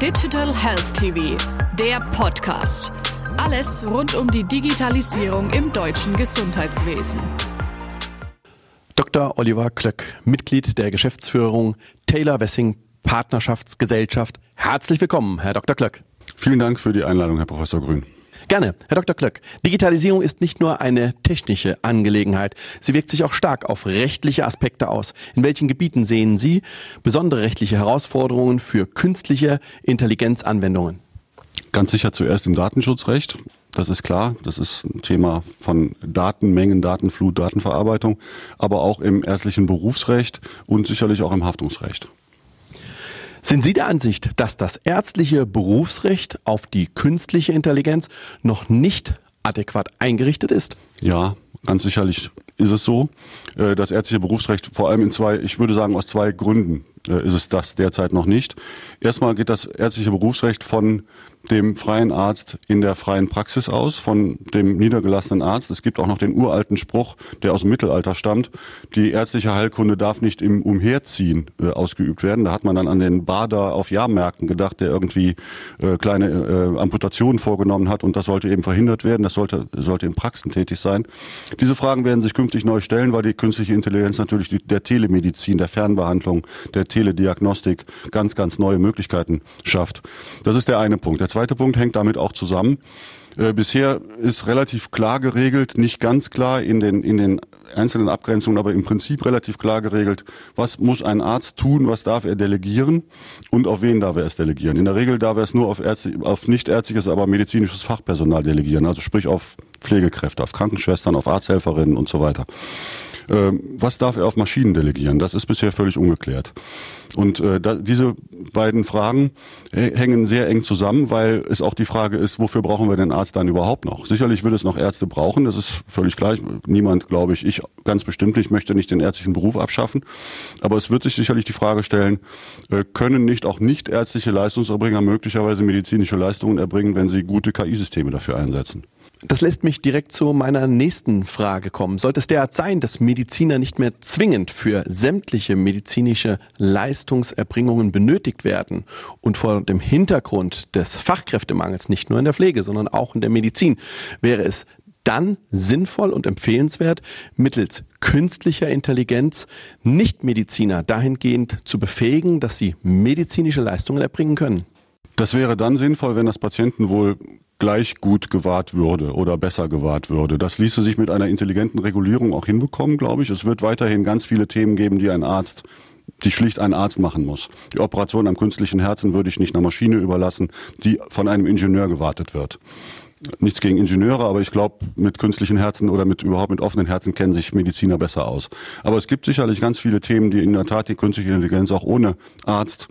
Digital Health TV, der Podcast. Alles rund um die Digitalisierung im deutschen Gesundheitswesen. Dr. Oliver Klöck, Mitglied der Geschäftsführung Taylor Wessing Partnerschaftsgesellschaft. Herzlich willkommen, Herr Dr. Klöck. Vielen Dank für die Einladung, Herr Professor Grün. Gerne. Herr Dr. Klöck, Digitalisierung ist nicht nur eine technische Angelegenheit. Sie wirkt sich auch stark auf rechtliche Aspekte aus. In welchen Gebieten sehen Sie besondere rechtliche Herausforderungen für künstliche Intelligenzanwendungen? Ganz sicher zuerst im Datenschutzrecht. Das ist klar. Das ist ein Thema von Datenmengen, Datenflut, Datenverarbeitung, aber auch im ärztlichen Berufsrecht und sicherlich auch im Haftungsrecht. Sind Sie der Ansicht, dass das ärztliche Berufsrecht auf die künstliche Intelligenz noch nicht adäquat eingerichtet ist? Ja, ganz sicherlich ist es so. Äh, das ärztliche Berufsrecht vor allem in zwei, ich würde sagen aus zwei Gründen ist es das derzeit noch nicht. Erstmal geht das ärztliche Berufsrecht von dem freien Arzt in der freien Praxis aus, von dem niedergelassenen Arzt. Es gibt auch noch den uralten Spruch, der aus dem Mittelalter stammt, die ärztliche Heilkunde darf nicht im Umherziehen äh, ausgeübt werden. Da hat man dann an den Bader auf Jahrmärkten gedacht, der irgendwie äh, kleine äh, Amputationen vorgenommen hat und das sollte eben verhindert werden. Das sollte, sollte in Praxen tätig sein. Diese Fragen werden sich künftig neu stellen, weil die künstliche Intelligenz natürlich die, der Telemedizin, der Fernbehandlung, der Telediagnostik ganz, ganz neue Möglichkeiten schafft. Das ist der eine Punkt. Der zweite Punkt hängt damit auch zusammen. Äh, bisher ist relativ klar geregelt, nicht ganz klar in den, in den einzelnen Abgrenzungen, aber im Prinzip relativ klar geregelt, was muss ein Arzt tun, was darf er delegieren und auf wen darf er es delegieren. In der Regel darf er es nur auf, Ärzte, auf nicht ärztliches, aber medizinisches Fachpersonal delegieren, also sprich auf Pflegekräfte, auf Krankenschwestern, auf Arzthelferinnen und so weiter. Ähm, was darf er auf Maschinen delegieren? Das ist bisher völlig ungeklärt. Und äh, da, diese beiden Fragen hängen sehr eng zusammen, weil es auch die Frage ist, wofür brauchen wir den Arzt dann überhaupt noch? Sicherlich wird es noch Ärzte brauchen, das ist völlig gleich. Niemand, glaube ich, ich ganz bestimmt nicht, möchte nicht den ärztlichen Beruf abschaffen. Aber es wird sich sicherlich die Frage stellen, äh, können nicht auch nicht ärztliche Leistungserbringer möglicherweise medizinische Leistungen erbringen, wenn sie gute KI-Systeme dafür einsetzen? Das lässt mich direkt zu meiner nächsten Frage kommen. Sollte es derart sein, dass Mediziner nicht mehr zwingend für sämtliche medizinische Leistungserbringungen benötigt werden und vor dem Hintergrund des Fachkräftemangels nicht nur in der Pflege, sondern auch in der Medizin, wäre es dann sinnvoll und empfehlenswert, mittels künstlicher Intelligenz Nichtmediziner dahingehend zu befähigen, dass sie medizinische Leistungen erbringen können? Das wäre dann sinnvoll, wenn das Patientenwohl gleich gut gewahrt würde oder besser gewahrt würde. Das ließe sich mit einer intelligenten Regulierung auch hinbekommen, glaube ich. Es wird weiterhin ganz viele Themen geben, die ein Arzt die schlicht ein Arzt machen muss. Die Operation am künstlichen Herzen würde ich nicht einer Maschine überlassen, die von einem Ingenieur gewartet wird. Nichts gegen Ingenieure, aber ich glaube, mit künstlichen Herzen oder mit überhaupt mit offenen Herzen kennen sich Mediziner besser aus. Aber es gibt sicherlich ganz viele Themen, die in der Tat die künstliche Intelligenz auch ohne Arzt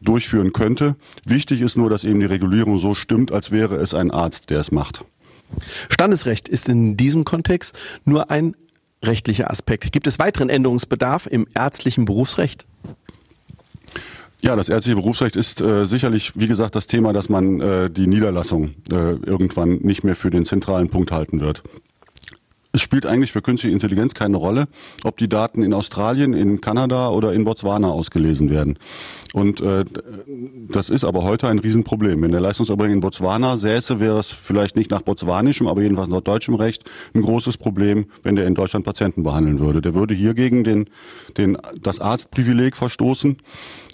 durchführen könnte. Wichtig ist nur, dass eben die Regulierung so stimmt, als wäre es ein Arzt, der es macht. Standesrecht ist in diesem Kontext nur ein rechtlicher Aspekt. Gibt es weiteren Änderungsbedarf im ärztlichen Berufsrecht? Ja, das ärztliche Berufsrecht ist äh, sicherlich, wie gesagt, das Thema, dass man äh, die Niederlassung äh, irgendwann nicht mehr für den zentralen Punkt halten wird. Es spielt eigentlich für künstliche Intelligenz keine Rolle, ob die Daten in Australien, in Kanada oder in Botswana ausgelesen werden. Und äh, das ist aber heute ein Riesenproblem. Wenn der Leistungserbringer in Botswana säße, wäre es vielleicht nicht nach botswanischem, aber jedenfalls nach deutschem Recht ein großes Problem, wenn der in Deutschland Patienten behandeln würde. Der würde hier gegen den, den, das Arztprivileg verstoßen.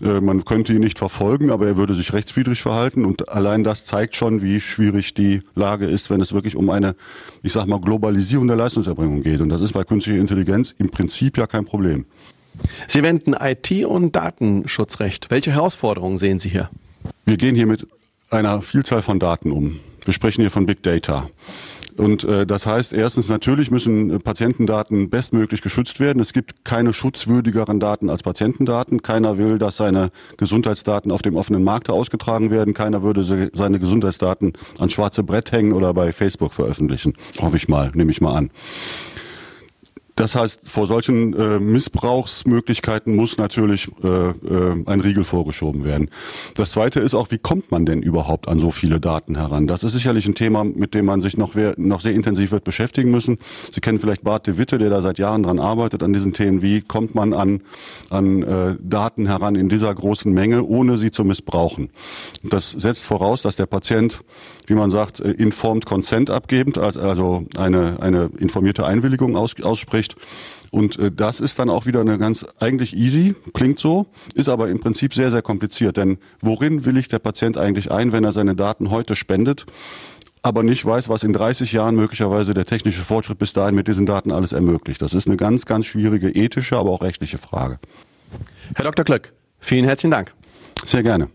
Äh, man könnte ihn nicht verfolgen, aber er würde sich rechtswidrig verhalten. Und allein das zeigt schon, wie schwierig die Lage ist, wenn es wirklich um eine, ich sag mal, Globalisierung der Leistungserbringung geht. Und das ist bei künstlicher Intelligenz im Prinzip ja kein Problem. Sie wenden IT und Datenschutzrecht. Welche Herausforderungen sehen Sie hier? Wir gehen hier mit einer Vielzahl von Daten um. Wir sprechen hier von Big Data. Und äh, das heißt, erstens natürlich müssen Patientendaten bestmöglich geschützt werden. Es gibt keine schutzwürdigeren Daten als Patientendaten. Keiner will, dass seine Gesundheitsdaten auf dem offenen Markt ausgetragen werden. Keiner würde seine Gesundheitsdaten ans schwarze Brett hängen oder bei Facebook veröffentlichen. Hoffe ich mal, nehme ich mal an. Das heißt, vor solchen äh, Missbrauchsmöglichkeiten muss natürlich äh, äh, ein Riegel vorgeschoben werden. Das Zweite ist auch, wie kommt man denn überhaupt an so viele Daten heran? Das ist sicherlich ein Thema, mit dem man sich noch, noch sehr intensiv wird beschäftigen müssen. Sie kennen vielleicht Bart de Witte, der da seit Jahren dran arbeitet, an diesen Themen. Wie kommt man an, an äh, Daten heran in dieser großen Menge, ohne sie zu missbrauchen? Das setzt voraus, dass der Patient, wie man sagt, äh, informed consent abgebend, also eine, eine informierte Einwilligung aus, ausspricht. Und äh, das ist dann auch wieder eine ganz eigentlich easy, klingt so, ist aber im Prinzip sehr, sehr kompliziert. Denn worin willigt der Patient eigentlich ein, wenn er seine Daten heute spendet? aber nicht weiß, was in 30 Jahren möglicherweise der technische Fortschritt bis dahin mit diesen Daten alles ermöglicht. Das ist eine ganz, ganz schwierige ethische, aber auch rechtliche Frage. Herr Dr. Klöck, vielen herzlichen Dank. Sehr gerne.